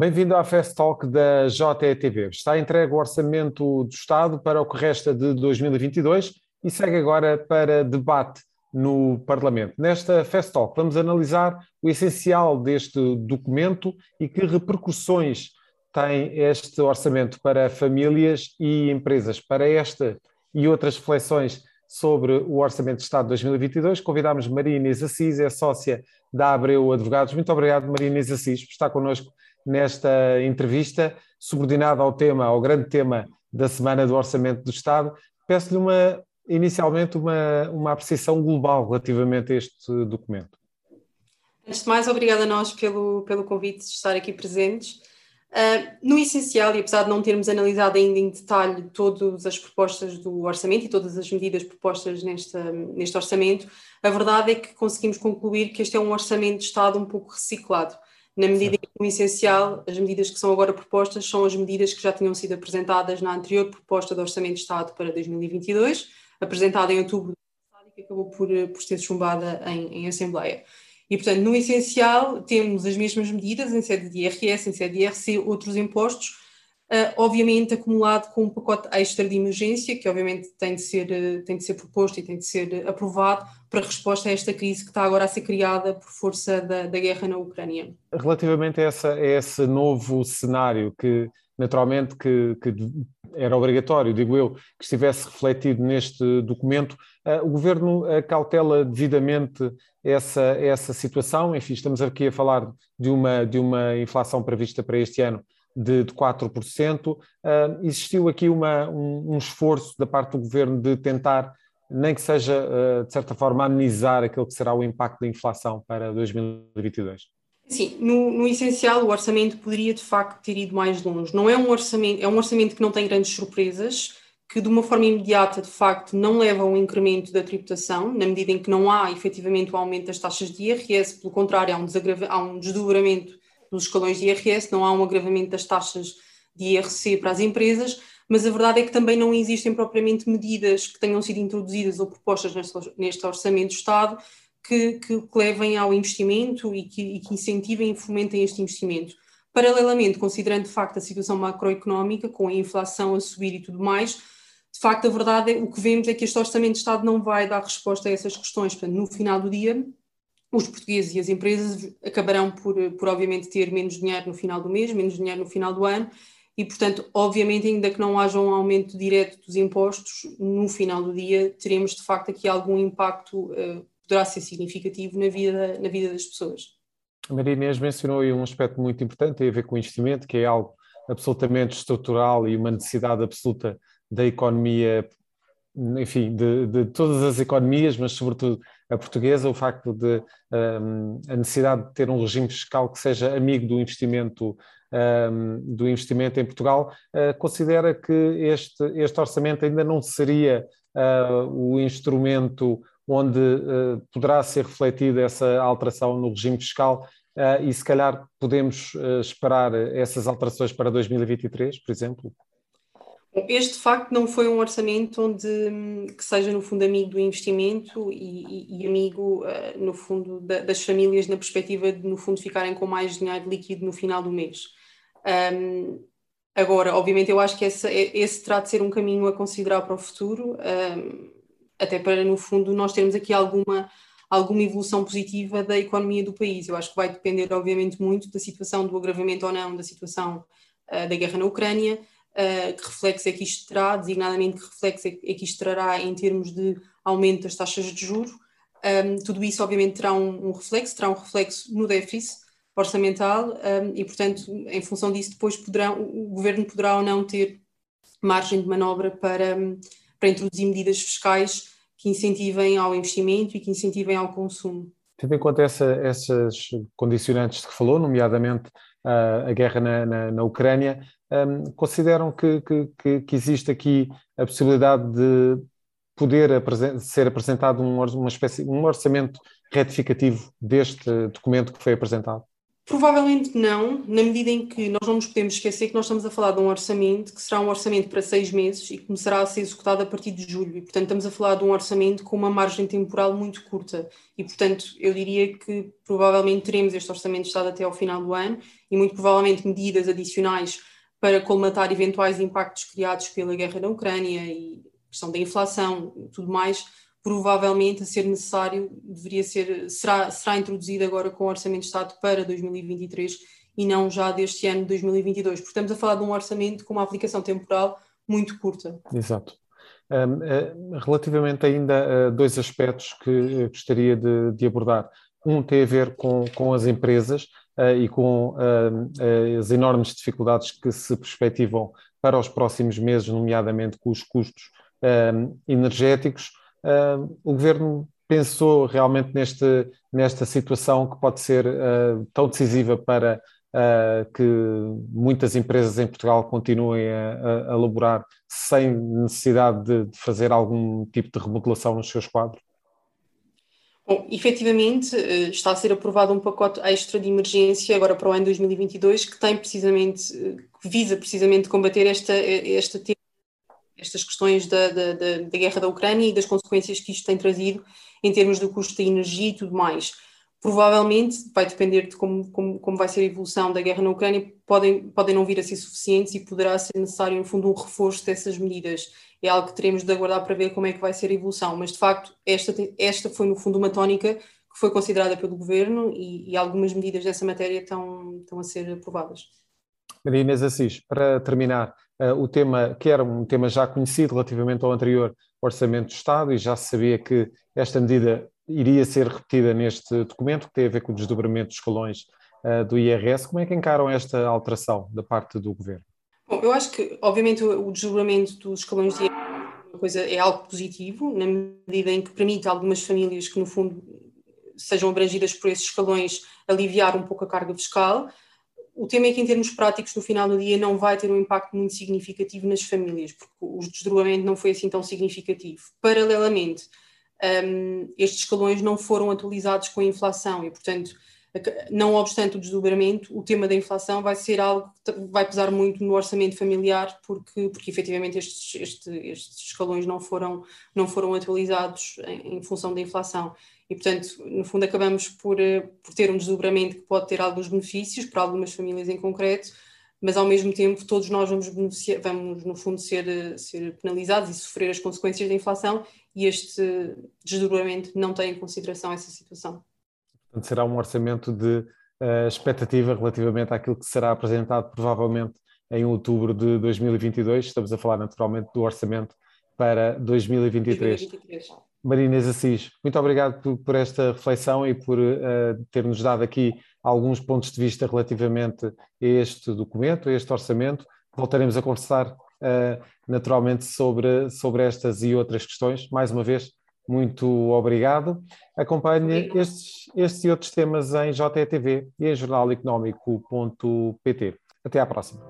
Bem-vindo à Fast Talk da JETV. Está entregue o orçamento do Estado para o que resta de 2022 e segue agora para debate no Parlamento. Nesta Fast Talk vamos analisar o essencial deste documento e que repercussões tem este orçamento para famílias e empresas. Para esta e outras reflexões sobre o Orçamento de Estado de 2022, convidámos Maria Inês Assis, é sócia da Abreu Advogados. Muito obrigado, Maria Inês Assis, por estar connosco nesta entrevista, subordinada ao tema, ao grande tema da Semana do Orçamento do Estado. Peço-lhe uma, inicialmente uma, uma apreciação global relativamente a este documento. Antes de mais, obrigada a nós pelo, pelo convite de estar aqui presentes. Uh, no essencial, e apesar de não termos analisado ainda em detalhe todas as propostas do orçamento e todas as medidas propostas nesta, neste orçamento, a verdade é que conseguimos concluir que este é um orçamento de Estado um pouco reciclado, na medida em que, no essencial, as medidas que são agora propostas são as medidas que já tinham sido apresentadas na anterior proposta do Orçamento de Estado para 2022, apresentada em outubro e que acabou por, por ser chumbada em, em Assembleia. E, portanto, no essencial, temos as mesmas medidas em sede de IRS, em sede de IRC, outros impostos, obviamente acumulado com um pacote extra de emergência, que obviamente tem de, ser, uh, tem de ser proposto e tem de ser aprovado para resposta a esta crise que está agora a ser criada por força da, da guerra na Ucrânia. Relativamente a, essa, a esse novo cenário que naturalmente que, que, era obrigatório, digo eu, que estivesse refletido neste documento. Uh, o Governo cautela devidamente essa, essa situação. Enfim, estamos aqui a falar de uma, de uma inflação prevista para este ano de, de 4%. Uh, existiu aqui uma, um, um, esforço da parte do Governo de tentar, nem que seja, uh, de certa forma, amenizar aquele que será o impacto da inflação para 2022. Sim, no, no, essencial, o orçamento poderia de facto ter ido mais longe. Não é um orçamento, é um orçamento que não tem grandes surpresas, que de uma forma imediata, de facto, não leva a um incremento da tributação, na medida em que não há efetivamente o aumento das taxas de IRS, pelo contrário, há um, há um desdobramento dos escalões de IRS, não há um agravamento das taxas de IRC para as empresas, mas a verdade é que também não existem propriamente medidas que tenham sido introduzidas ou propostas neste, orçamento do Estado que, que levem ao investimento e que, e que incentivem e fomentem este investimento. Paralelamente, considerando de facto a situação macroeconómica, com a inflação a subir e tudo mais, de facto, a verdade é o que vemos é que este Orçamento de Estado não vai dar resposta a essas questões. Portanto, no final do dia, os portugueses e as empresas acabarão por, por obviamente, ter menos dinheiro no final do mês, menos dinheiro no final do ano, e, portanto, obviamente, ainda que não haja um aumento direto dos impostos, no final do dia teremos, de facto, aqui algum impacto uh, poderá ser significativo na vida, na vida das pessoas. A Maria Inês mencionou aí um aspecto muito importante, tem a ver com o investimento, que é algo absolutamente estrutural e uma necessidade absoluta da economia, enfim, de, de todas as economias, mas sobretudo a portuguesa, o facto de um, a necessidade de ter um regime fiscal que seja amigo do investimento um, do investimento em Portugal, uh, considera que este, este orçamento ainda não seria uh, o instrumento onde uh, poderá ser refletida essa alteração no regime fiscal e se calhar podemos esperar essas alterações para 2023, por exemplo? Este, de facto, não foi um orçamento onde, hum, que seja, no fundo, amigo do investimento e, e, amigo, no fundo, da, das famílias na perspectiva de, no fundo, ficarem com mais dinheiro líquido no final do mês. Um, agora, obviamente, eu acho que esse, esse terá de ser um caminho a considerar para o futuro. Um, até para, no fundo, nós termos aqui alguma, alguma evolução positiva da economia do país. Eu acho que vai depender, obviamente, muito da situação do agravamento ou não da situação uh, da guerra na Ucrânia, uh, que reflexo é que isto terá, designadamente que reflexo é que isto trará em termos de aumento das taxas de juros. Um, tudo isso, obviamente, terá um, um, reflexo, terá um reflexo no déficit orçamental um, e, portanto, em função disso, depois o governo poderá ou não ter margem de manobra para, para introduzir medidas fiscais que incentivem ao investimento e que incentivem ao consumo. Tendo em conta essa, essas condicionantes que falou, nomeadamente a guerra na, na, na Ucrânia, um, consideram que, que, que, existe aqui a possibilidade de poder ser apresentado um, uma espécie, um orçamento retificativo deste documento que foi apresentado? Provavelmente não, na medida em que nós não nos podemos esquecer que nós estamos a falar de um orçamento que será um orçamento para seis meses e começará a ser executado a partir de julho. E, portanto, estamos a falar de um orçamento com uma margem temporal muito curta. E, portanto, eu diria que provavelmente teremos este orçamento de Estado até ao final do ano e, muito provavelmente, medidas adicionais para colmatar eventuais impactos criados pela guerra na Ucrânia e questão da inflação e tudo mais provavelmente a ser necessário, deveria ser, será, será introduzido agora com o Orçamento de Estado para 2023 e não já deste ano de 2022, porque estamos a falar de um orçamento com uma aplicação temporal muito curta. Exato. Um, eh, relativamente ainda a dois aspectos que gostaria de, de, abordar. Um tem a ver com, com as empresas uh, e com uh, as enormes dificuldades que se perspectivam para os próximos meses, nomeadamente com os custos energéticos uh, o governo pensou realmente neste, nesta situação que pode ser uh, tão decisiva para uh, que muitas empresas em Portugal continuem a, a elaborar sem necessidade de, de, fazer algum tipo de remodelação nos seus quadros? Bom, efetivamente eh, está a ser aprovado um pacote extra de emergência agora para o ano 2022 que tem precisamente, que visa precisamente combater esta, esta estas questões da, da, da, guerra da Ucrânia e das consequências que isto tem trazido em termos do custo da energia e tudo mais. Provavelmente, vai depender de como, como, como vai ser a evolução da guerra na Ucrânia, podem, podem não vir a ser suficientes e poderá ser necessário, no fundo, um reforço dessas medidas. É algo que teremos de aguardar para ver como é que vai ser a evolução, mas de facto, esta, esta foi, no fundo, uma tónica que foi considerada pelo governo e, e algumas medidas dessa matéria estão, estão a ser aprovadas. Maria Inês Assis, para terminar, o tema, que era um tema já conhecido relativamente ao anterior Orçamento do Estado, e já se sabia que esta medida iria ser repetida neste documento, que tem a ver com o desdobramento dos escalões uh, do IRS. Como é que encaram esta alteração da parte do Governo? Bom, eu acho que, obviamente, o desdobramento dos escalões de IRS é, coisa, é algo positivo, na medida em que permite a algumas famílias que, no fundo, sejam abrangidas por esses escalões aliviar um pouco a carga fiscal o tema é que, em termos práticos, no final do dia, não vai ter um impacto muito significativo nas famílias, porque o desdobramento não foi assim tão significativo. Paralelamente, um, estes escalões não foram atualizados com a inflação e, portanto, não obstante o desdobramento, o tema da inflação vai ser algo que vai pesar muito no orçamento familiar, porque, porque efetivamente estes, este, estes escalões não foram, não foram atualizados em, em função da inflação. E, portanto, no fundo, acabamos por, eh, por ter um desdobramento que pode ter alguns benefícios para algumas famílias em concreto, mas ao mesmo tempo todos nós vamos, vamos no fundo, ser, eh, ser penalizados e sofrer as consequências da inflação, e este desdobramento não tem em consideração essa situação. Portanto, será um orçamento de uh, expectativa relativamente àquilo que será apresentado provavelmente em outubro de 2022. Estamos a falar naturalmente do orçamento para 2023. 2023. Marina Assis, muito obrigado por, por, esta reflexão e por uh, ter-nos dado aqui alguns pontos de vista relativamente a este documento, a este orçamento. Voltaremos a conversar uh, naturalmente sobre, sobre estas e outras questões. Mais uma vez, muito obrigado. Acompanhe estes, estes e outros temas em JTV e em jornaleconómico.pt. Até à próxima.